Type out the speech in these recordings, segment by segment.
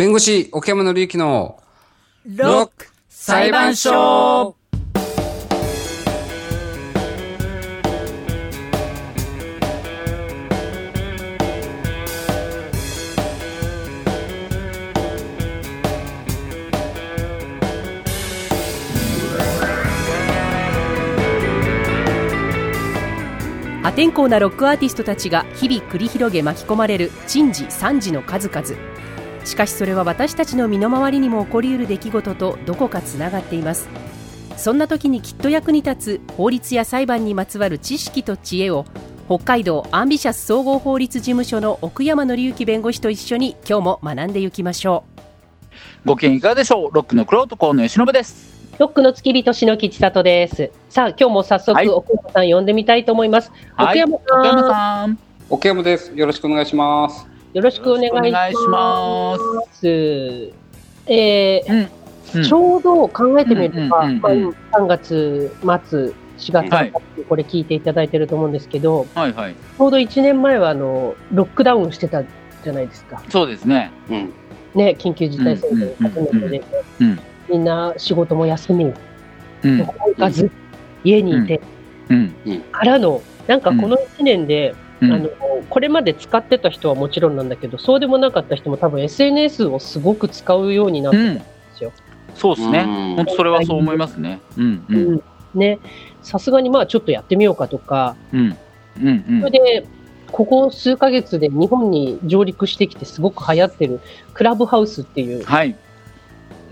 弁護士、奥山紀之のロック裁判所。破天荒なロックアーティストたちが日々繰り広げ巻き込まれる珍事惨事の数々。しかしそれは私たちの身の回りにも起こりうる出来事とどこかつながっています。そんな時にきっと役に立つ法律や裁判にまつわる知識と知恵を北海道アンビシャス総合法律事務所の奥山紀之弁護士と一緒に今日も学んでいきましょご機嫌いかがでしょう？ロックのクロート河野由伸です。うロックの付き人篠木千里です。さあ今日も早速、はい。奥山さん呼んでみたいと思います、はい。奥山さん。奥山さん。奥山です。よろしくお願いします。よろしくお願いしよろしくお願いしまます。すえーうんちょうど考えてみれば、うんうんうんうん。まあ3月末、4月はこれ聞いていただいてると思うんですけど、はいはい。ちょうど1年前はあのロックダウンしてたじゃないですか。そうですね。うん。ね、緊急事態宣言初めてで、うんみんな仕事も休み、うん。どこも行かず、家にいて、うん。からの、なんかこの1年で、うんあの、これまで使ってた人はもちろんなんだけど、そうでもなかった人も多分 SNS をすごく使うようになってたんですよ。そうですね。うん。本当それはそう思いますね。うんうん。うん。ね、さすがにまあちょっとやってみようかとか、うん。うんうん。それで、ここ数ヶ月で日本に上陸してきてすごく流行ってるクラブハウスっていう、はい。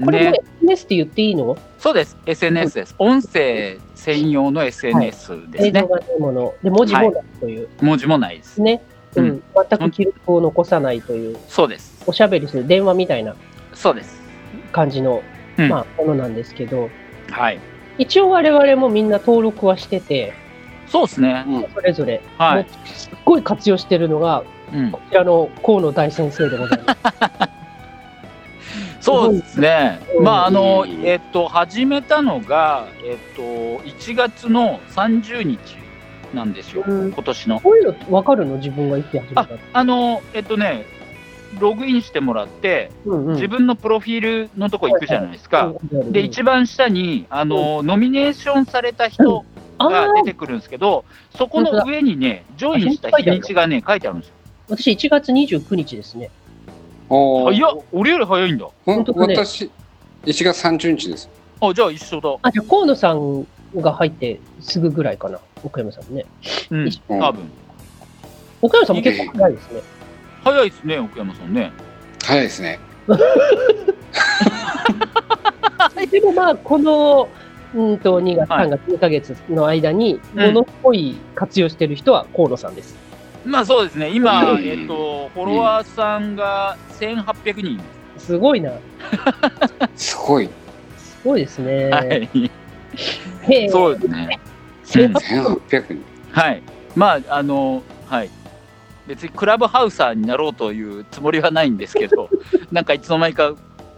これもね。SNS って言っていいの、そうです。SNS です。音声専用の SNS ですね。映像がないもの、で文字もないという、文字もないです。ね、ううん。ん全く記録を残さないという、そうです。おしゃべりする電話みたいなそうです。感じの、うん。まあ、ものなんですけど、はい。一応我々もみんな登録はしてて、そうですね。うん。それぞれ、はい。すっごい活用してるのが、うん。こちらの河野大先生でございます。そうですね。うんまああのうんえっと始めたのがえっと1月の30日なんですよ。うん今年の。こういうの分かるの？自分がいつ始めたあのえっとねログインしてもらってうんうん自分のプロフィールのとこ行くじゃないですか。うんで一番下にあのノミネーションされた人あがー出てくるんですけど、そこの上にねジョインした日にちがね書いてあるんですよ。私1月29日ですね。おあいや俺より早いんだ。ほん本当だね私、1月30日です。あじゃあ一緒だ。あ、じゃあ河野さんが入ってすぐぐらいかな、岡山さんね。うん多分。岡山さんも結構早いですね。早いですね奥山さんね。早いですね。でもまあ、この、うんと2月、はい3月、2ヶ月の間に、うんものすごい活用してる人は河野さんです。まあそうですね、今、うんえっと、フォロワーさんが1800人。すごいな。すごい。すごいですね。はい。そうですね。1800 1800人。はい。まあ、あの、はい。別にクラブハウサーになろうというつもりはないんですけど、なんかいつの間にか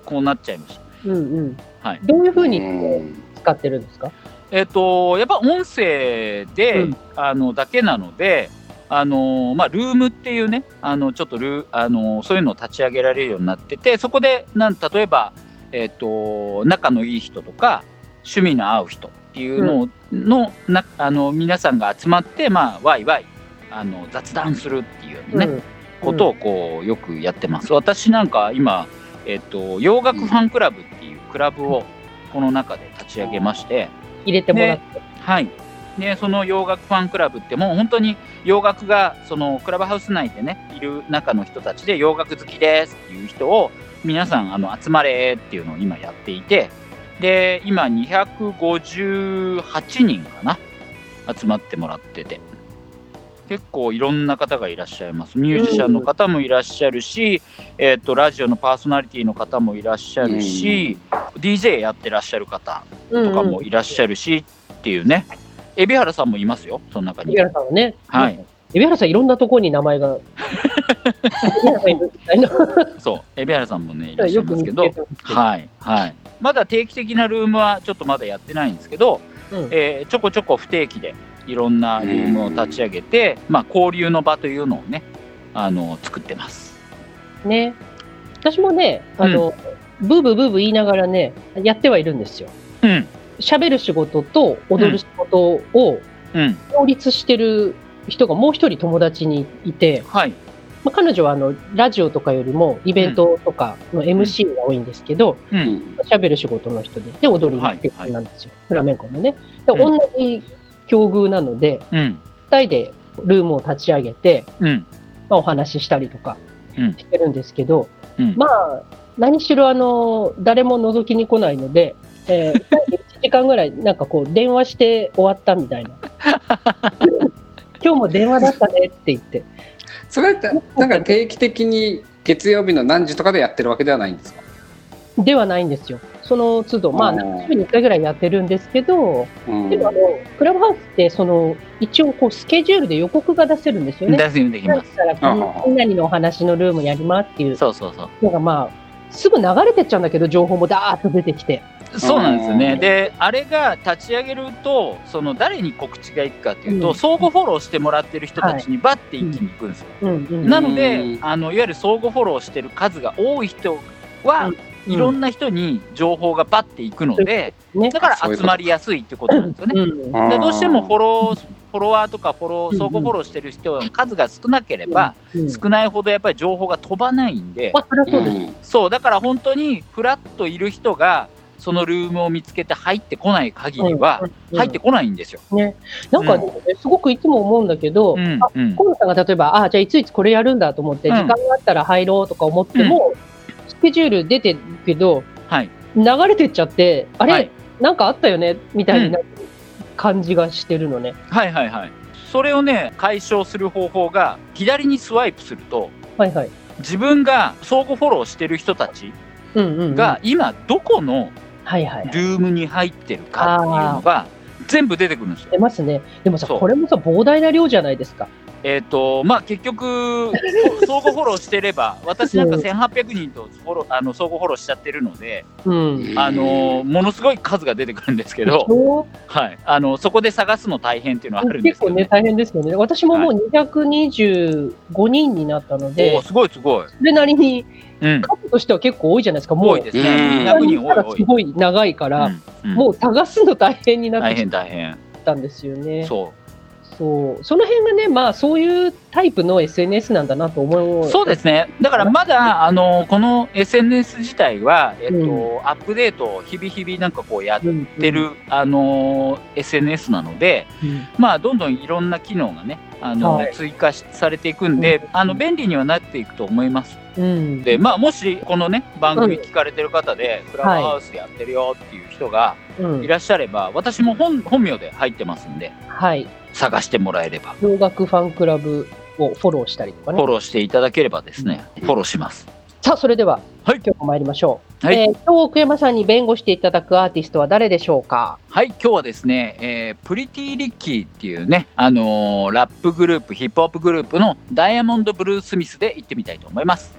こうなっちゃいました。うんうん。はいどういうふうにうん使ってるんですか？えっと、やっぱ音声で、うんあの、だけなので、あのまあ、ルームっていうね、あの、ちょっとルー、あのそういうのを立ち上げられるようになってて、そこで、なん、例えば、えっと、仲のいい人とか、趣味の合う人っていうのを、の、な、あの、皆さんが集まって、まあ、ワイワイ、あの、雑談するっていうね、うんことをこう、よくやってます。私なんか今、えっと、洋楽ファンクラブっていうクラブを、この中で立ち上げまして、入れてもらって。はい。で、その洋楽ファンクラブってもう本当に洋楽がそのクラブハウス内でね、いる中の人たちで洋楽好きですっていう人を皆さんあの集まれっていうのを今やっていて、で、今258人かな集まってもらってて。結構いろんな方がいらっしゃいます。ミュージシャンの方もいらっしゃるし、えっ、と、ラジオのパーソナリティの方もいらっしゃるし、DJ やってらっしゃる方うんとかもいらっしゃるしっていうね、海老原さんもいますよ、その中に。海老原さんはね。はい。海老原さんいろんなところに名前が。そう、海老原さんもね、いらっしゃいますけど、はい、はい。まだ定期的なルームはちょっとまだやってないんですけど、うんえーちょこちょこ不定期でいろんなルームを立ち上げて、まあ、交流の場というのをね、あの、作ってます。ね。私もね、あの、ブーブーブーブー言いながらね、やってはいるんですよ。うん。喋る仕事と踊る仕事をうん。両立してる人がもう一人友達にいて、はい。まあ、彼女はあのラジオとかよりもイベントとかの MC が多いんですけど、う。うんる仕事の人で、で、踊りっていうなんですよ。フラメンコのね。で、うん同じ境遇なので、うん。二人でルームを立ち上げて、うん。まあ、お話ししたりとかうんしてるんですけど、うんまあ、何しろあの、誰も覗きに来ないので、えー、1 時間ぐらい、なんかこう、電話して終わったみたいな。今日も電話だったねって言って。それって、なんか定期的に月曜日の何時とかでやってるわけではないんですか？ではないんですよ。その都度、まあ、週に1回ぐらいやってるんですけど、うんでもあの、クラブハウスって、その、一応こう、スケジュールで予告が出せるんですよね。大丈夫できます。だから、この何々のお話のルームやりますっていうそうそうそう。のが、まあ、すぐ流れてっちゃうんだけど、情報もダーッと出てきて。そうなんですよね。うん。で、あれが立ち上げると、その誰に告知がいくかっていうと、うん。相互フォローしてもらってる人たちにバッて一気に行くんですよ。うん。うん。なのでうん、あのいわゆる相互フォローしてる数が多い人は、うん。いろんな人に情報がバッていくので、ね。だから集まりやすいってことなんですよね。うん。でどうしてもフォロー、フォロワーとかフォロー、相互フォローしてる人の数が少なければ、うん。少ないほどやっぱり情報が飛ばないんで、そう、だから本当にフラッといる人が、そのルームを見つけて入ってこない限りは、うん入ってこないんですよ。ね。なんかね、すごくいつも思うんだけど、うんあ、うん河野さんが例えば、あ、じゃあいついつこれやるんだと思って、うん時間があったら入ろうとか思っても、スケジュール出てるけど、はい。流れてっちゃって、あれ、はいなんかあったよねみたいになる感じがしてるのね。はいはいはい。それをね、解消する方法が、左にスワイプすると、はいはい。自分が相互フォローしてる人たちうんうん、うん。が、今どこのはいはい。ルームに入ってるかっていうのが、全部出てくるんですよ。出ますね。でもさ、これもさ、膨大な量じゃないですか。えっ、と、まあ、結局、相互フォローしてれば、私なんか1800人とフォローあの相互フォローしちゃってるので、うん。あのものすごい数が出てくるんですけど、はい、あのそこで探すの大変っていうのはあるんですけど、結構ね、大変ですよね。私ももう225人になったので、おーすごいすごい。それなりにうん、数としては結構多いじゃないですか。もう多いですね。うん200人多い多い。すごい長いから、うんうんもう探すの大変になっ大てき変大変。たんですよね。そそう。その辺がね、まあそういうタイプの SNS なんだなと思う。うそうですね。だからまだあのこの SNS 自体はえっと、うんアップデートを日々日々なんかこうやっうんてる、あの SNS なので、うんまあどんどんいろんな機能がねあの、はい追加しされていくんで、あの便利にはなっていくと思います。うん。で、まあもしこのね番組聞かれてる方で、クラブハウスやってるよっていう人がうんいらっしゃれば、私も本本名で入ってますんで、はい。探してもらえれば、洋楽ファンクラブをフォローしたりとかね。フォローしていただければですね、フォローします。さあ、それでは、はい今日も参りましょう。はいえー今日奥山さんに弁護していただくアーティストは誰でしょうか？はい、今日はですね、えープリティリッキーっていうね、あのーラップグループ、ヒップホップグループのダイヤモンド・ブルースミスで行ってみたいと思います。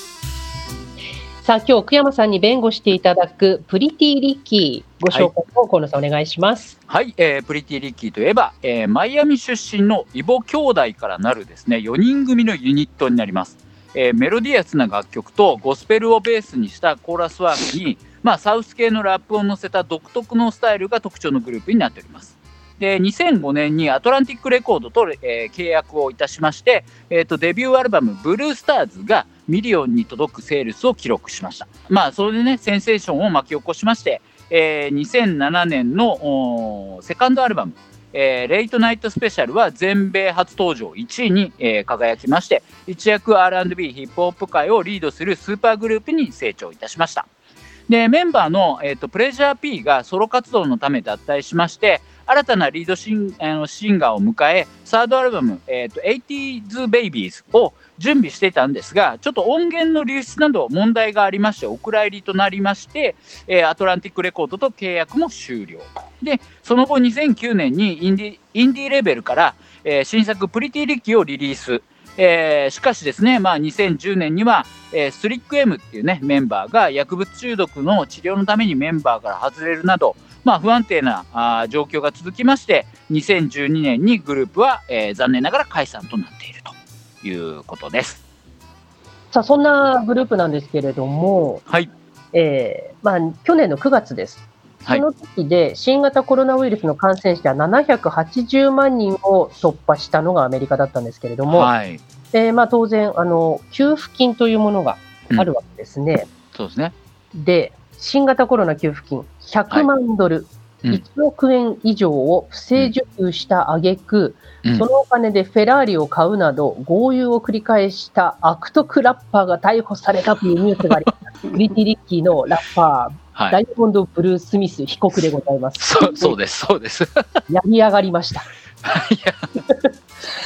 さあ、今日奥山さんに弁護していただく Pretty Ricky ご紹介を河野さんお願いします。はい、えー Pretty Ricky といえば、えーマイアミ出身の異母兄弟からなるですね、4人組のユニットになります。えーメロディアスな楽曲とゴスペルをベースにしたコーラスワークに、まあ、サウス系のラップを乗せた独特のスタイルが特徴のグループになっております。で2005年にアトランティックレコードと、えー契約をいたしまして、えー、とデビューアルバム「 Bluestars」がミリオンに届くセールスを記録しました。まあそれでねセンセーションを巻き起こしまして、えー2007年のセカンドアルバム「えー Late Night Special」は全米初登場1位に、えー輝きまして一躍 R&B ヒップホップ界をリードするスーパーグループに成長いたしました。でメンバーの、えーと、プレジャー P がソロ活動のため脱退しまして新たなリードシンあのシンガーを迎えサードアルバム「えーと、80s Babies」を準備してたんですがちょっと音源の流出など問題がありましてお蔵入りとなりまして、えー、アトランティックレコードと契約も終了。でその後2009年にインディインディーレベルから、えー、新作「プリティリッキー」をリリース。えー、しかしですね、まあ、2010年には、えー、スリック M っていうね、メンバーが薬物中毒の治療のためにメンバーから外れるなど、まあ、不安定なあ状況が続きまして、2012年にグループは、えー、残念ながら解散となっているということです。さあ、そんなグループなんですけれども、はい。えー、まあ、去年の9月です。その時で新型コロナウイルスの感染者780万人を突破したのがアメリカだったんですけれども、はい、でまあ、当然あの、給付金というものがあるわけですね。うん、そうですね。で、新型コロナ給付金100万ドル、はい。1億円以上を不正受給した挙句、うん、そのお金でフェラーリを買うなど、豪遊を繰り返した悪徳ラッパーが逮捕されたというニュースがあります。ティリッキーのラッパー、はい、ダイヤモンド・ブルースミス被告でございます。そうそうです、そうです。やり上がりました。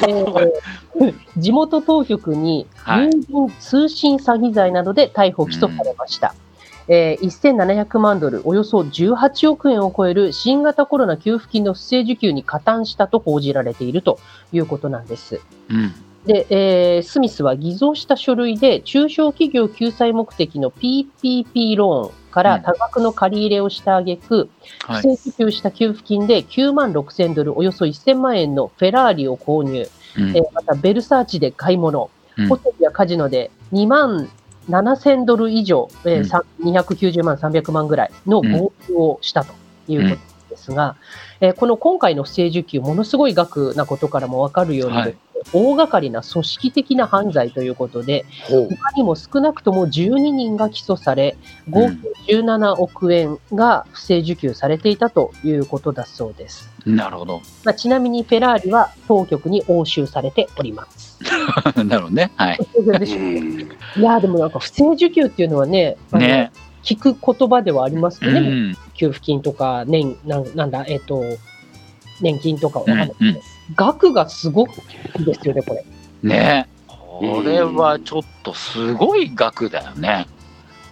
えー、地元当局に郵便通信詐欺罪などで逮捕・起訴されました。えー、1700万ドル、およそ18億円を超える新型コロナ給付金の不正受給に加担したと報じられているということなんです。うんで、えー、スミスは偽造した書類で中小企業救済目的の PPP ローンから多額の借り入れをした挙句、うん、不正受給した給付金で9万6000ドル、およそ1000万円のフェラーリを購入、うん、えー、またベルサーチで買い物、ホテルやカジノで2万7000ドル以上、えー、290万、300万ぐらいの合流をしたということですが、えー、この今回の不正受給、ものすごい額なことからも分かるように、はい、大掛かりな組織的な犯罪ということで、他にも少なくとも12人が起訴され、合計17億円が不正受給されていたということだそうです。なるほど。まあ、ちなみにフェラーリは当局に押収されております。なるほどね。はい。いや、でもなんか不正受給っていうのはね、ね聞く言葉ではありますよね。うん、給付金とか、年、ななんだ、えっ、ー、と、年金とかわかんないけど、うんうん、額がすごくいいですよね、これ。ねこれはちょっとすごい額だよね。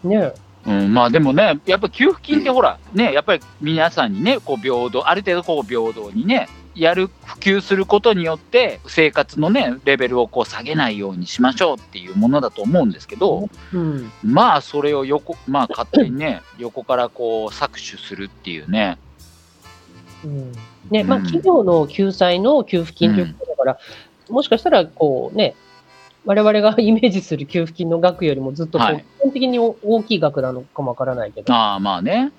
ねうん、まあでもね、やっぱ給付金ってほら、ね、やっぱり皆さんにね、こう平等、ある程度こう平等にね、やる、普及することによって、生活のね、レベルをこう下げないようにしましょうっていうものだと思うんですけど、うん、まあそれを横、まあ勝手にね、横からこう搾取するっていうね。うんねまあ、企業の救済の給付金ということだから、うん、もしかしたらこう、ね、我々がイメージする給付金の額よりもずっと基本的に大きい額なのかもわからないけど、あまあね、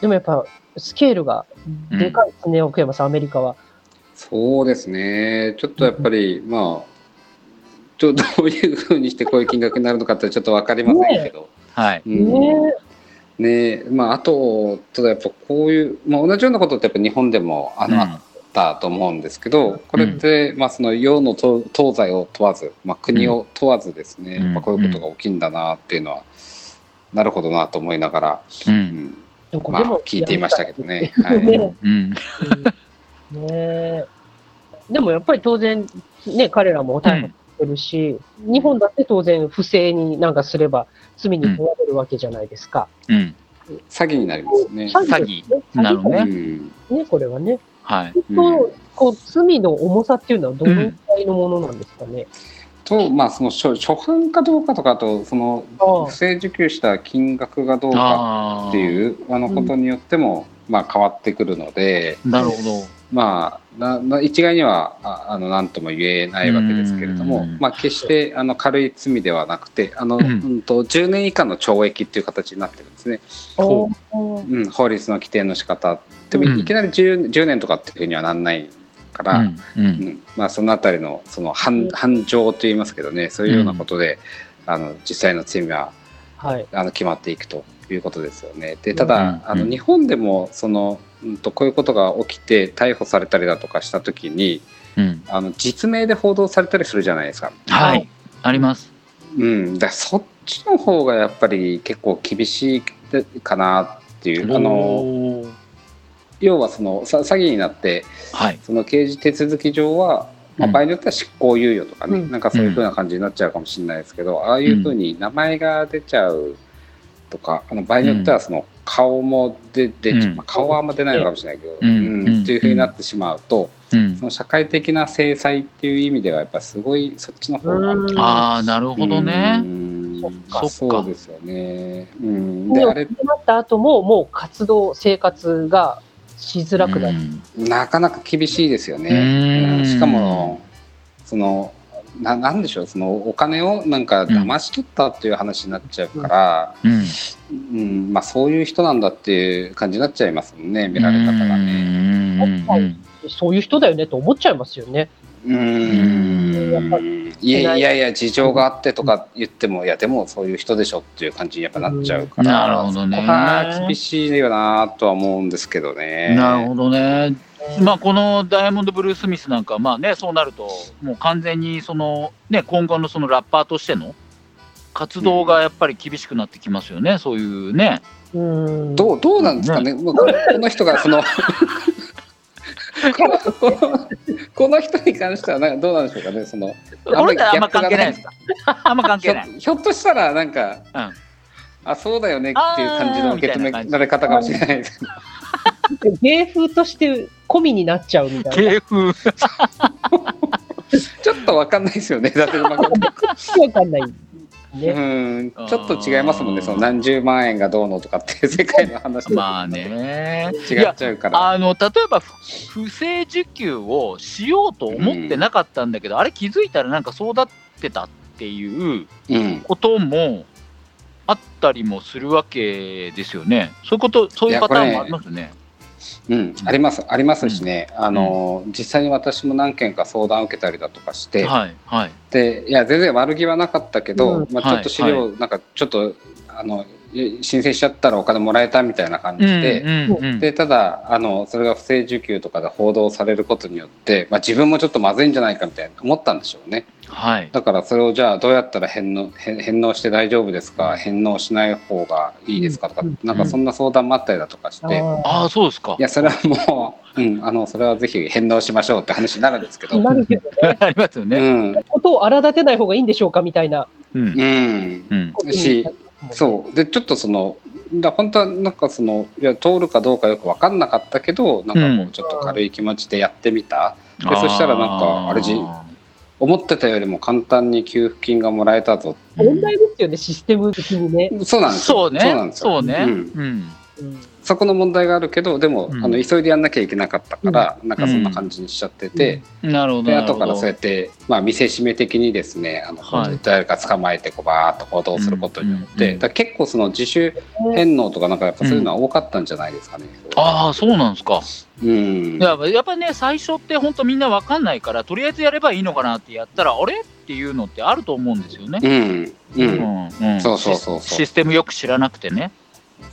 でもやっぱスケールがでかいですね、うん、奥山さん、アメリカは。そうですね、ちょっとやっぱり、まあ、ちょどういうふうにしてこういう金額になるのかってちょっと分かりませんけど。ね、はい、ねねまあ、あと、ただやっぱこういう、まあ、同じようなことってやっぱ日本でもあの、うん、あったと思うんですけど、これって、まあ、その世の東西を問わず、まあ、国を問わずですね、まあ、こういうことが起きるんだなっていうのは、なるほどなと思いながら、うん。まあ、聞いていましたけどね。はい。ねでもやっぱり当然、ね、彼らも逮捕してるし、日本だって当然不正になんかすれば罪に問われるわけじゃないですか。うん。詐欺になりますね。詐欺。なるほどね。ね、これはね。はい。と、こう、罪の重さっていうのはどのくらいのものなんですかね。と、まあ、その初初犯かどうかとかと、その不正受給した金額がどうかっていうあのことによっても、まあ、変わってくるので。なるほど。まあ、なな一概にはああの何とも言えないわけですけれども、まあ、決してあの軽い罪ではなくてあの、うん、うんと10年以下の懲役っていう形になってるんですね。う。ん、法律の規定の仕方でもいきなり 10, 10年とかっていうふうにはなんないから、うんうん、まあ、そのあたりのその犯犯情と言いますけどねそういうようなことで、あの実際の罪は、はい、あの決まっていくということですよね。でただ、あの日本でもそのうんと、こういうことが起きて逮捕されたりだとかした時に、うん、あの実名で報道されたりするじゃないですか。はい。あります。うん、だそっちの方がやっぱり結構厳しいでかなっていう。あの要はそのさ詐欺になってはい。その刑事手続き上は、まあ、うん。場合によっては執行猶予とかね、うん。なんかそういうふうな感じになっちゃうかもしれないですけど、ああいうふうに名前が出ちゃうとかあの場合によってはその顔も出て、うん。まあ、顔はあんま出ないのかもしれないけど、うん。っていうふうになってしまうと、うん。その社会的な制裁っていう意味ではやっぱすごいそっちの方が。うんああ、なるほどね。う。ん。そっか。そうですよね。うん、でであれなった後ももう活動生活がしづらくなる、うん。なかなか厳しいですよね。しかもそのななんでしょうそのお金をなんか騙し取ったっていう話になっちゃうから、うん。うんまあ、そういう人なんだっていう感じになっちゃいますもんね見られ方がね。ねうんそういう人だよねと思っちゃいますよね。うんやっぱいやい。やいや事情があってとか言ってもいやでもそういう人でしょっていう感じにやっぱなっちゃうから、なるほどね。厳しいよなとは思うんですけどね。なるほどね。まあ、このダイヤモンド・ブルース・ミスなんか、まあね、そうなると、もう完全にその、ね、今後のそのラッパーとしての活動がやっぱり厳しくなってきますよね、そういうね。うんどうどうなんですかね、まあこのこの人がその このこのこの人に関してはなんかどうなんでしょうかねそのこれってあんま関係ないですか？あんま関ひょ係ない。ひょっとしたらなんか、うんあそうだよねっていう感じの受け止められ方かもしれないですけど芸風として込みになっちゃうみたいな。芸風。ちょっとわかんないですよねだって、まあ わかんない。うね。んちょっと違いますもんねその何十万円がどうのとかって世界の話とまあね。違っちゃうから。あの例えばふ不正受給をしようと思ってなかったんだけど、あれ気づいたらなんかそうだってたっていううんこともあったりもするわけですよね。そういうこと、そういうパターンもありますよね。うん、ありますありますしね、あの実際に私も何件か相談を受けたりだとかして、はいはい。でいや全然悪気はなかったけど、うん。まあ、ちょっと資料、なんかちょっとあのい申請しちゃったらお金もらえたみたいな感じで。うんうんうん。でただあのそれが不正受給とかで報道されることによって、まあ、自分もちょっとまずいんじゃないかみたいな思ったんでしょうね。はい。だからそれをじゃあどうやったら返納返返納して大丈夫ですか？返納しない方がいいですか？とか、うん。なんかそんな相談もあったりだとかして、ああ、そうですか。い。やそれはもう、うん、あのそれはぜひ返納しましょうって話になるんですけど、なるけどね。ありますようね。ん。ことを荒立てない方がいいんでしょうか？みたいな。うん。うん、しそう。でちょっとそのだ本当はなんかそのいや通るかどうかよく分かんなかったけどなんかもうちょっと軽い気持ちでやってみた、でそしたらなんかあれじ思ってたよりも簡単に給付金がもらえたぞ。問題ですよね、システム的にね。そうなんですよ。そうね。なんですよ。そうね。うん。うん。うん。そこの問題があるけどでも、うん。あの急いでやんなきゃいけなかったから、なんかそんな感じにしちゃってて、なるほど。でなるほど。後からそうやって、まあ、見せしめ的にですねあの、はい。誰か捕まえてこうバーッと報道することによって、うんだ結構その自主返納とかなんかやっぱそういうのは多かったんじゃないですかね。ああ、そうなんですか。うん。いややっぱね、最初って本当みんなわかんないから、とりあえずやればいいのかなってやったら、あれ？っていうのってあると思うんですよね。うん。うん。うんうん。そうそうそう。システムよく知らなくてね。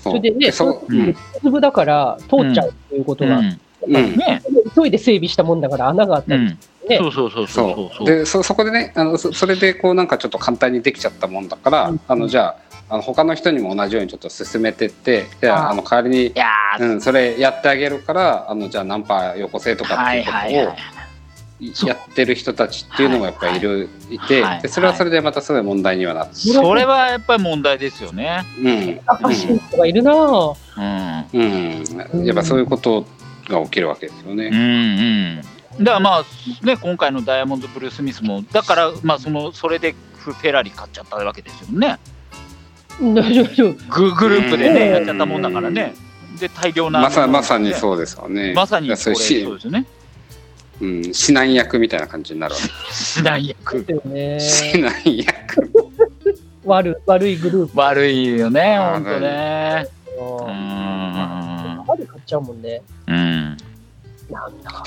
そそれでね、そう。うん。粒だから通っちゃうっていうことが、うん。うん。ね。急いで整備したもんだから穴があったりうん。ねそうそうそうそう。そそうう。でそそこでねあのそそれでこうなんかちょっと簡単にできちゃったもんだから、うん。あのじゃああの他の人にも同じようにちょっと進めてってじゃあああの代わりにいやー、うん、それやってあげるからあのじゃあナンパよこせとかってはいいうことをやってる人たちっていうのもやっぱりいる、いてはいでそれはそれでまたすごい問題にはなって、それはやっぱり問題ですよね。うん赤信人がいるなぁ。うん。うん、やっぱそういうことが起きるわけですようんね。うん。だからまあ、ね、今回のダイヤモンド・ブルース・ミスも、だから、まあ、その、それでフェラーリ買っちゃったわけですよね。大丈夫ググループでね、うんやっちゃったもんだからね。で、大量な。まさまさにそうですよね。まさにそうですよね。うん、指南役みたいな感じになるわけ。指南役。指南役。悪悪いグループ。悪いよね、あーほんとね。ううんん。まで買っちゃうもんね。うん。なんだか。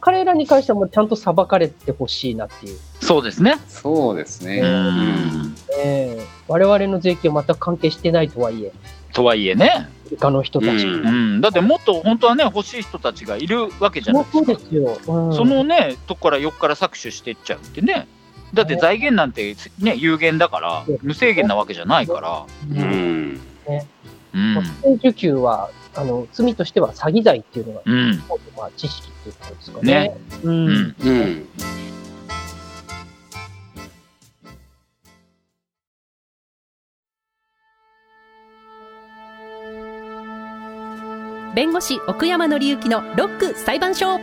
彼らに関してはもうちゃんと裁かれてほしいなっていう。そうですね。そうですね。ううんん。ええ我々の税金は全く関係してないとはいえ、とはいえね。他の人たち。うんうん。だってもっと本当はね、欲しい人たちがいるわけじゃないそうですか。ですよ。うんそのね、とこから横から搾取していっちゃうってね。だって財源なんて、ね、有限だから、無制限なわけじゃないから。うんうん受給は、あの、罪としては詐欺罪っていうのが、うんまあ、知識っていうことですかね。ねう。うんんうん弁護士奥山紀之のロック裁判所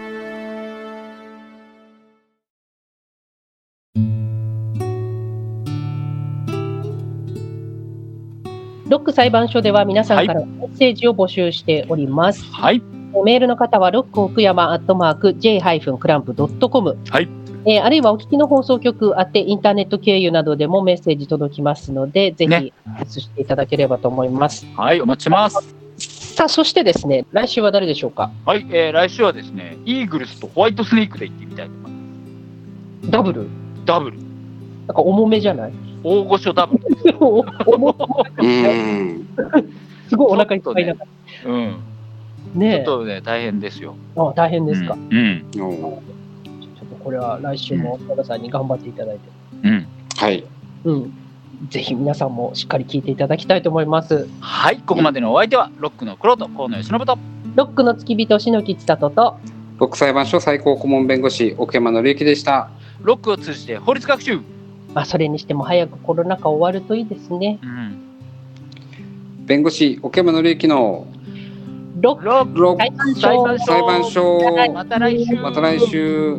ロック裁判所では皆さんからメッセージを募集しております。はい。メールの方は、ロック奥山アットマーク j-clamp.com。はい。えーあるいはお聞きの放送局あってインターネット経由などでもメッセージ届きますので、ぜひ、ねアクセスしていただければと思います。はい、お待ちしてます。さあ、そしてですね、来週は誰でしょうか？はい、えー来週はですね、イーグルスとホワイトスネークで行ってみたいと思いまダブル？す。ダブル。なんか重めじゃない？大御所ダブル。すごいお腹いっぱいな。うん。ちょねっとね、大変ですよ。あ大変ですか、うん。うん。ちょっとこれは来週も皆さんに頑張っていただいて、うん。はいうん。ぜひ皆さんもしっかり聞いていただきたいと思います。はい、ここまでのお相手は、ロックの黒と河野由伸と。ロックの付き人、篠木千里と、ロック裁判所最高顧問弁護士奥山紀之でしたロックを通じて法律学習。まあ、それにしても早くコロナ禍終わるといいですね。うん。弁護士奥山紀之のロックロックロッ裁判所裁判所また来週。また来週